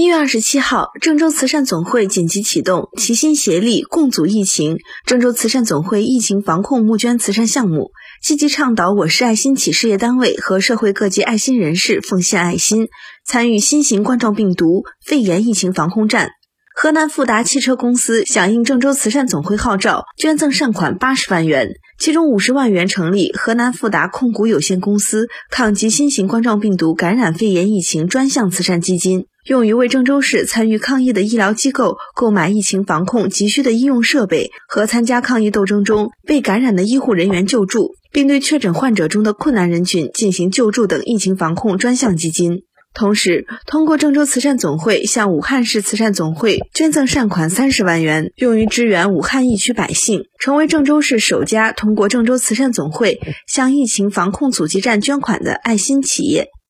一月二十七号，郑州慈善总会紧急启动“齐心协力共阻疫情”郑州慈善总会疫情防控募捐慈善项目，积极倡导我市爱心企事业单位和社会各界爱心人士奉献爱心，参与新型冠状病毒肺炎疫情防控战。河南富达汽车公司响应郑州慈善总会号召，捐赠善款八十万元，其中五十万元成立河南富达控股有限公司抗击新型冠状病毒感染肺炎疫情专项慈善基金。用于为郑州市参与抗疫的医疗机构购买疫情防控急需的医用设备和参加抗疫斗争中被感染的医护人员救助，并对确诊患者中的困难人群进行救助等疫情防控专项基金。同时，通过郑州慈善总会向武汉市慈善总会捐赠善款三十万元，用于支援武汉疫区百姓，成为郑州市首家通过郑州慈善总会向疫情防控阻击战捐款的爱心企业。